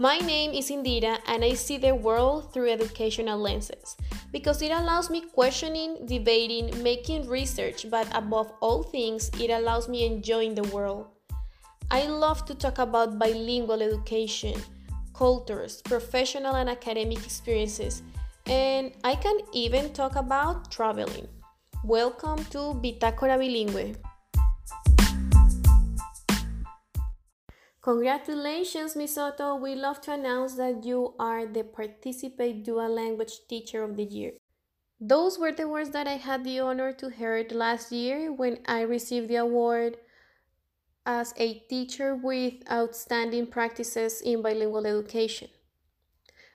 My name is Indira and I see the world through educational lenses because it allows me questioning, debating, making research, but above all things, it allows me enjoying the world. I love to talk about bilingual education, cultures, professional and academic experiences, and I can even talk about traveling. Welcome to Bitácora Bilingüe. Congratulations, Ms. Soto. We love to announce that you are the Participate Dual Language Teacher of the Year. Those were the words that I had the honor to hear last year when I received the award as a teacher with outstanding practices in bilingual education.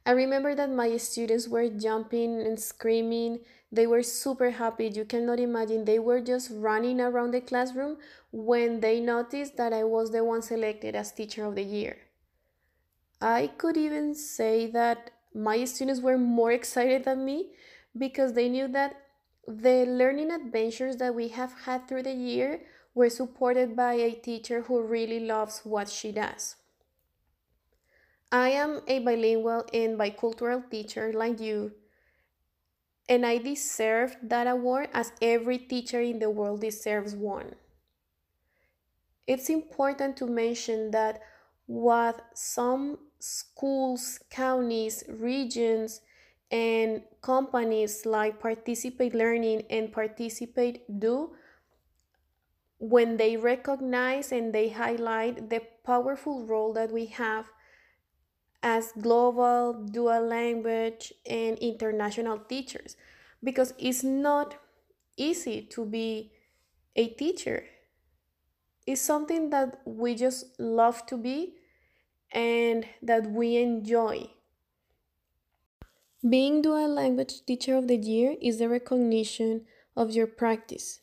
I remember that my students were jumping and screaming. They were super happy. You cannot imagine. They were just running around the classroom when they noticed that I was the one selected as Teacher of the Year. I could even say that my students were more excited than me because they knew that the learning adventures that we have had through the year were supported by a teacher who really loves what she does. I am a bilingual and bicultural teacher like you, and I deserve that award as every teacher in the world deserves one. It's important to mention that what some schools, counties, regions, and companies like Participate Learning and Participate do when they recognize and they highlight the powerful role that we have as global, dual language, and international teachers because it's not easy to be a teacher. It's something that we just love to be and that we enjoy. Being dual language teacher of the year is the recognition of your practice.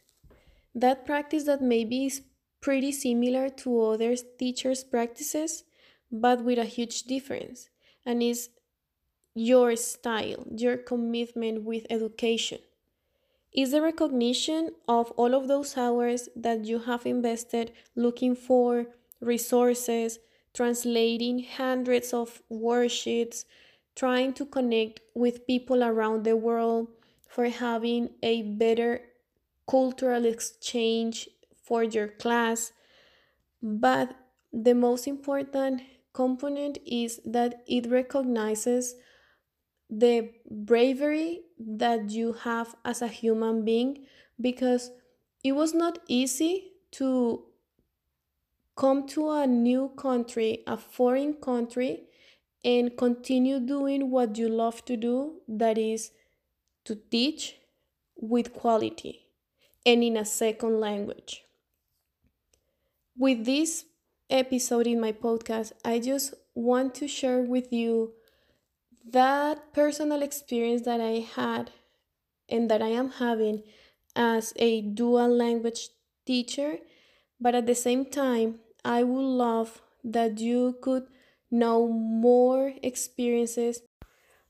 That practice that maybe is pretty similar to other teachers' practices but with a huge difference, and is your style, your commitment with education. Is the recognition of all of those hours that you have invested looking for resources, translating hundreds of worksheets, trying to connect with people around the world for having a better cultural exchange for your class. But the most important component is that it recognizes the bravery that you have as a human being because it was not easy to come to a new country, a foreign country, and continue doing what you love to do that is to teach with quality and in a second language. With this episode in my podcast, I just want to share with you that personal experience that I had and that I am having as a dual language teacher. But at the same time, I would love that you could know more experiences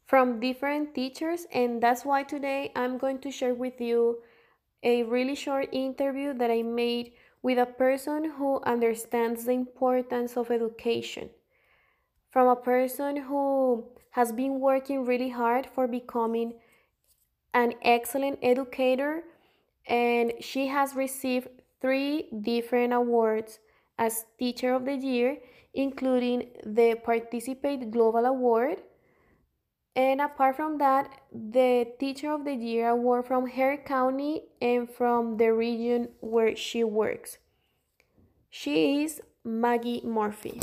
from different teachers, and that's why today I'm going to share with you a really short interview that I made with a person who understands the importance of education, from a person who has been working really hard for becoming an excellent educator, and she has received three different awards as Teacher of the Year, including the Participate Global Award. And apart from that, the Teacher of the Year award from her county and from the region where she works. She is Maggie Murphy.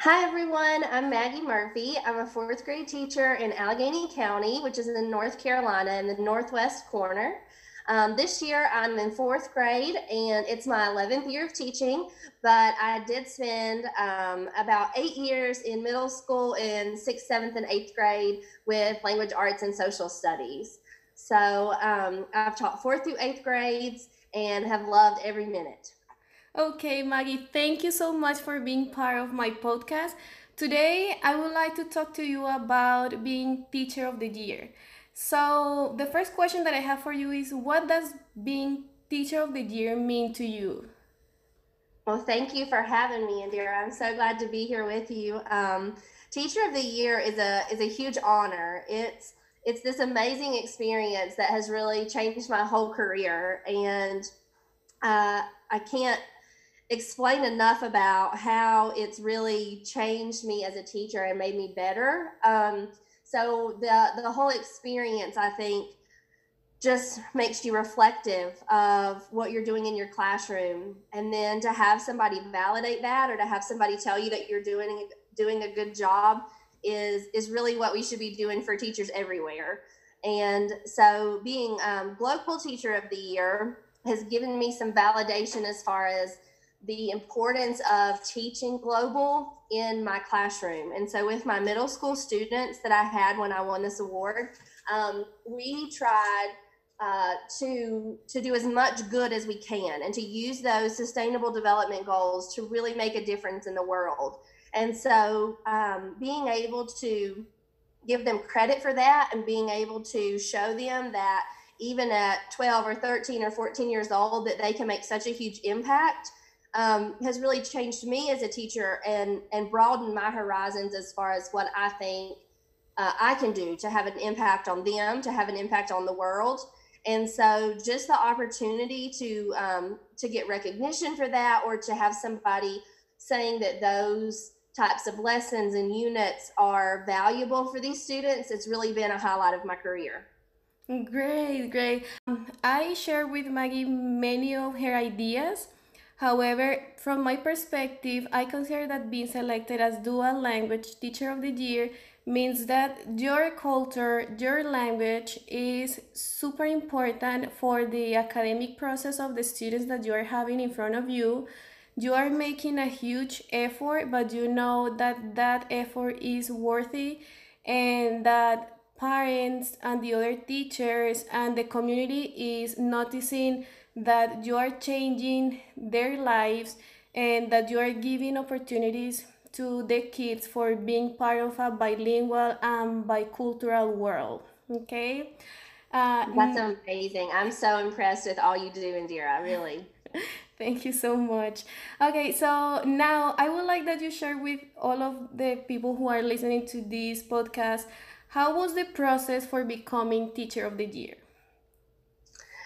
Hi everyone, I'm Maggie Murphy. I'm a fourth grade teacher in Alleghany County, which is in North Carolina in the northwest corner. Um, this year I'm in fourth grade and it's my 11th year of teaching, but I did spend um, about eight years in middle school in sixth, seventh, and eighth grade with language arts and social studies. So um, I've taught fourth through eighth grades and have loved every minute. Okay, Maggie, thank you so much for being part of my podcast. Today, I would like to talk to you about being Teacher of the Year. So, the first question that I have for you is what does being Teacher of the Year mean to you? Well, thank you for having me, Indira. I'm so glad to be here with you. Um, Teacher of the Year is a is a huge honor. It's it's this amazing experience that has really changed my whole career, and uh, I can't explain enough about how it's really changed me as a teacher and made me better. Um, so the the whole experience, I think, just makes you reflective of what you're doing in your classroom. And then to have somebody validate that or to have somebody tell you that you're doing doing a good job is is really what we should be doing for teachers everywhere. And so being um, global teacher of the year has given me some validation as far as the importance of teaching global in my classroom. And so with my middle school students that i had when i won this award um, we tried uh, to to do as much good as we can and to use those sustainable development goals to really make a difference in the world. And so um, being able to give them credit for that and being able to show them that even at 12 or 13 or 14 years old that they can make such a huge impact um, has really changed me as a teacher and and broadened my horizons as far as what i think uh, i can do to have an impact on them to have an impact on the world. And so just the opportunity to um, to get recognition for that or to have somebody saying that those types of lessons and units are valuable for these students it's really been a highlight of my career. Great great. Um, i share with maggie many of her ideas However, from my perspective, I consider that being selected as dual language teacher of the year means that your culture, your language is super important for the academic process of the students that you are having in front of you. You are making a huge effort, but you know that that effort is worthy and that parents and the other teachers and the community is noticing that you are changing their lives and that you are giving opportunities to the kids for being part of a bilingual and bicultural world. Okay. Uh, That's amazing. I'm so impressed with all you do, Indira, really. Thank you so much. Okay, so now I would like that you share with all of the people who are listening to this podcast how was the process for becoming Teacher of the Year?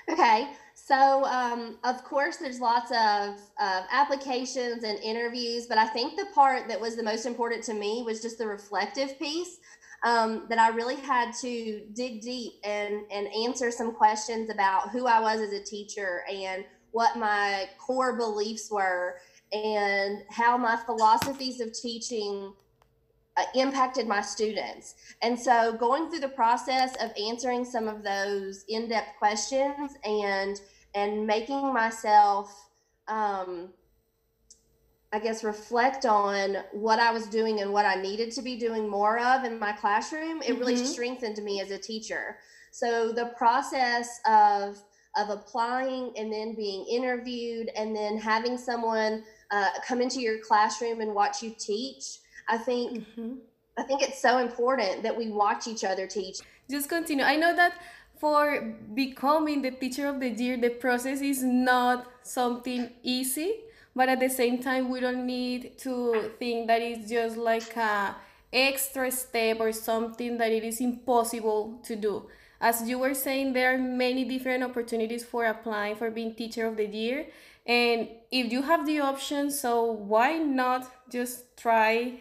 Okay, so, um, of course, there's lots of, of applications and interviews, but I think the part that was the most important to me was just the reflective piece. Um, that I really had to dig deep and, and answer some questions about who I was as a teacher and what my core beliefs were and how my philosophies of teaching uh, impacted my students. And so going through the process of answering some of those in-depth questions and and making myself um, I guess reflect on what I was doing and what I needed to be doing more of in my classroom, it mm-hmm. really strengthened me as a teacher. So the process of of applying and then being interviewed and then having someone uh, come into your classroom and watch you teach, I think mm-hmm. I think it's so important that we watch each other teach. Just continue. I know that for becoming the teacher of the year, the process is not something easy, but at the same time, we don't need to think that it's just like a extra step or something that it is impossible to do. As you were saying, there are many different opportunities for applying for being teacher of the year. And if you have the option, so why not just try?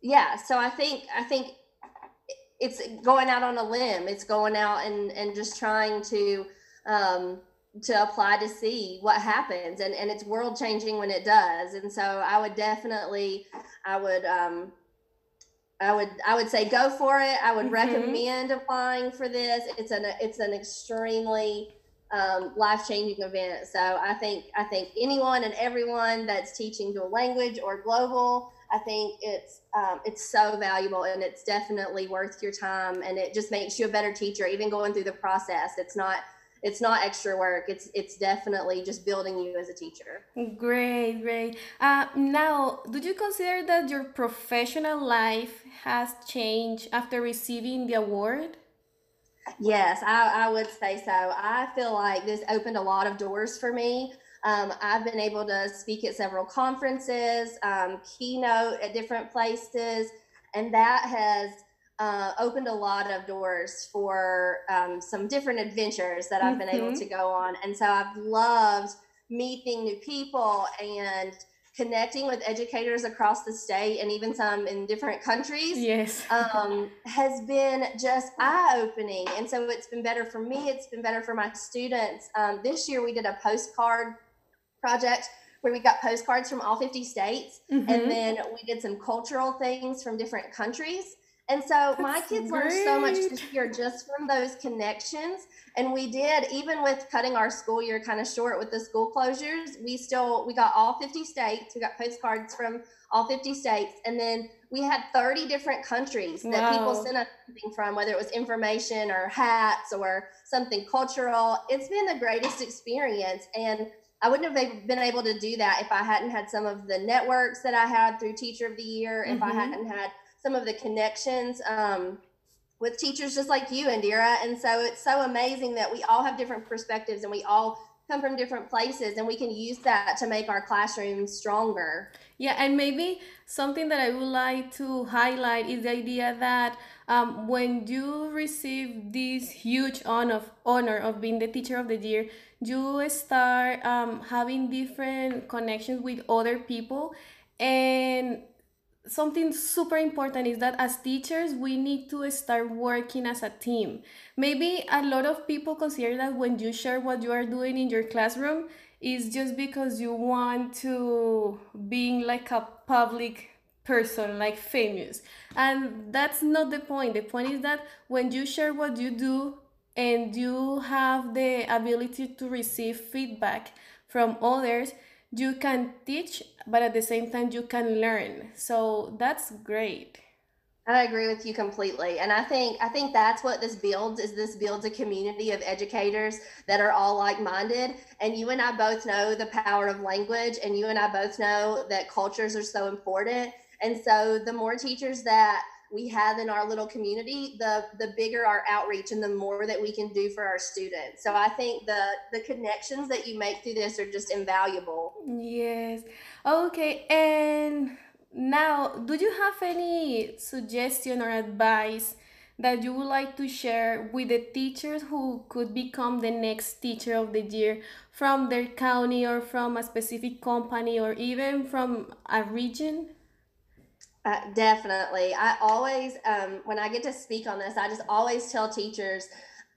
Yeah, so I think I think it's going out on a limb. It's going out and and just trying to um, to apply to see what happens, and and it's world changing when it does. And so I would definitely, I would. Um, I would I would say go for it. I would mm-hmm. recommend applying for this. It's an it's an extremely um, life changing event. So I think I think anyone and everyone that's teaching dual language or global I think it's um, it's so valuable and it's definitely worth your time and it just makes you a better teacher even going through the process. It's not it's not extra work. It's it's definitely just building you as a teacher. Great, great. Uh, now, do you consider that your professional life has changed after receiving the award? Yes, I, I would say so. I feel like this opened a lot of doors for me Um, I've been able to speak at several conferences, um, keynote at different places, and that has uh, opened a lot of doors for um, some different adventures that I've been able Mm-hmm. to go on. And so I've loved meeting new people and connecting with educators across the state and even some in different countries Yes. um, has been just eye opening. And so it's been better for me, it's been better for my students. Um, this year we did a postcard project where we got postcards from all 50 states Mhm. and then we did some cultural things from different countries. And so my That's kids learned so much great. this year just from those connections. And we did, even with cutting our school year kind of short with the school closures, we still we got all 50 states. We got postcards from all 50 states. And then we had 30 different countries that people sent us something from, whether it was information or hats or something cultural. It's been the greatest experience. And I wouldn't have been able to do that if I hadn't had some of the networks that I had through Teacher of the Year, if I Mhm. hadn't had some of the connections um, with teachers just like you, Indira. And so it's so amazing that we all have different perspectives and we all come from different places and we can use that to make our classrooms stronger. Yeah, and maybe something that I would like to highlight is the idea that um, when you receive this huge honor of, honor of being the teacher of the year, you start um, having different connections with other people. And something super important is that as teachers, we need to start working as a team. Maybe a lot of people consider that when you share what you are doing in your classroom, is just because you want to being like a public person like famous and that's not the point the point is that when you share what you do and you have the ability to receive feedback from others you can teach but at the same time you can learn so that's great I agree with you completely. And I think I think that's what this builds is this builds a community of educators that are all like-minded. And you and I both know the power of language and you and I both know that cultures are so important. And so the more teachers that we have in our little community, the the bigger our outreach and the more that we can do for our students. So I think the the connections that you make through this are just invaluable. Yes. Okay. And now, do you have any suggestion or advice that you would like to share with the teachers who could become the next teacher of the year from their county or from a specific company or even from a region? Uh, definitely. I always, um, when I get to speak on this, I just always tell teachers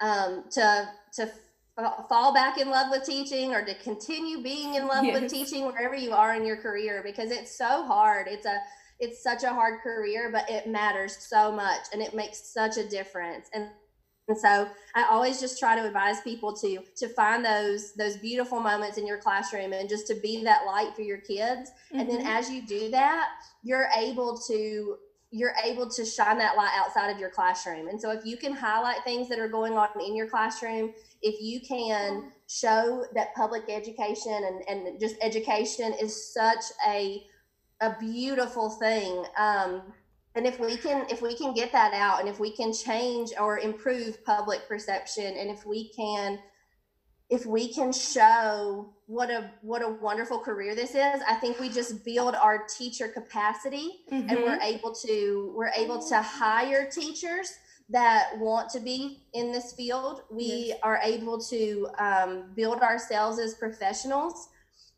um, to to f- fall back in love with teaching or to continue being in love with teaching wherever you are in your career because it's so hard. It's a it's such a hard career, but it matters so much and it makes such a difference. And and so I always just try to advise people to to find those those beautiful moments in your classroom and just to be that light for your kids. And then Mhm. as you do that, you're able to you're able to shine that light outside of your classroom. And so if you can highlight things that are going on in your classroom, if you can show that public education and, and just education is such a a beautiful thing. Um, and if we can if we can get that out and if we can change or improve public perception and if we can if we can show what a what a wonderful career this is i think we just build our teacher capacity and we're Mhm. able to we're able to hire teachers that want to be in this field we Yes. are able to um, build ourselves as professionals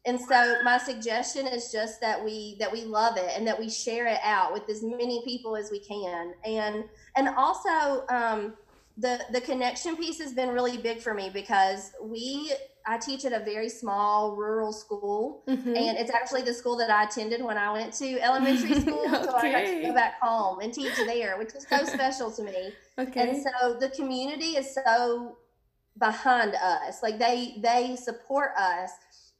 and so my suggestion is just that we that we love it and that we share it out with as many people as we can and and also um, the the connection piece has been really big for me because we i teach at a very small rural school Mhm. and it's actually the school that I attended when I went to elementary school. okay. So I got to go back home and teach there, which is so special to me. Okay. And so the community is so behind us. Like they they support us,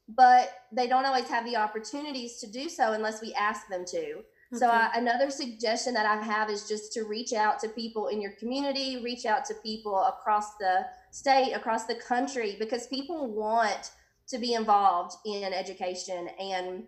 but they don't always have the opportunities to do so unless we ask them to. So I, uh, another suggestion that I have is just to reach out to people in your community, reach out to people across the state, across the country, because people want to be involved in education and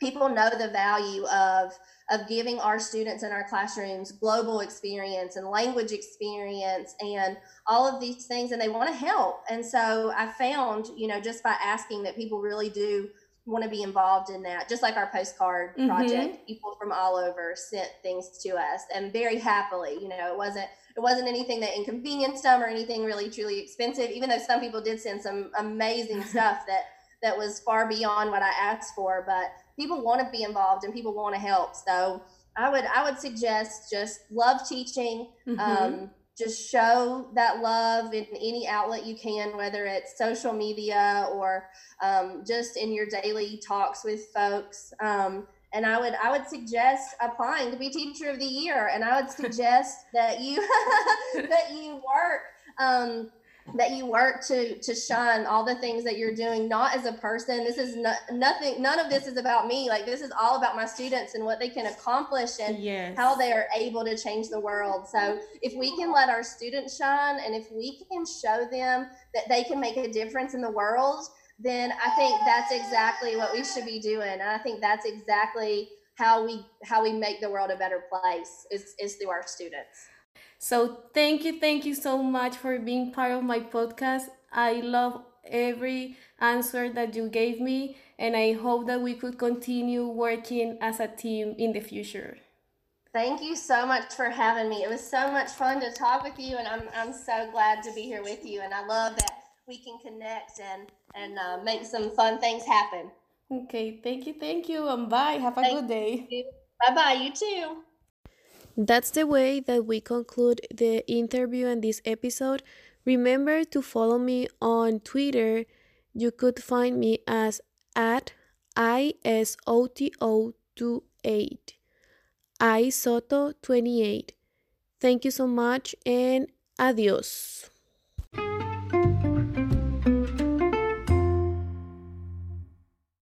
people know the value of of giving our students in our classrooms global experience and language experience and all of these things and they want to help and so i found you know just by asking that people really do want to be involved in that just like our postcard mm-hmm. project people from all over sent things to us and very happily you know it wasn't it wasn't anything that inconvenienced them or anything really truly expensive even though some people did send some amazing stuff that that was far beyond what i asked for but people want to be involved and people want to help so i would i would suggest just love teaching mm-hmm. um, just show that love in any outlet you can, whether it's social media or um, just in your daily talks with folks. Um, and I would I would suggest applying to be teacher of the year, and I would suggest that you that you work um, that you work to to shine all the things that you're doing not as a person. This is no, nothing none of this is about me. Like this is all about my students and what they can accomplish and yes. how they are able to change the world. So if we can let our students shine and if we can show them that they can make a difference in the world then i think that's exactly what we should be doing. And i think that's exactly how we how we make the world a better place is is through our students so thank you, thank you so much for being part of my podcast. I love every answer that you gave me, and I hope that we could continue working as a team in the future. Thank you so much for having me. It was so much fun to talk with you, and I'm, I'm so glad to be here with you. And I love that we can connect and, and uh, make some fun things happen. Okay, thank you, thank you, and bye. Have a thank good day. Bye bye, you too. That's the way that we conclude the interview and this episode. Remember to follow me on Twitter. You could find me as at ISOTO28, ISOTO28. Thank you so much and adios.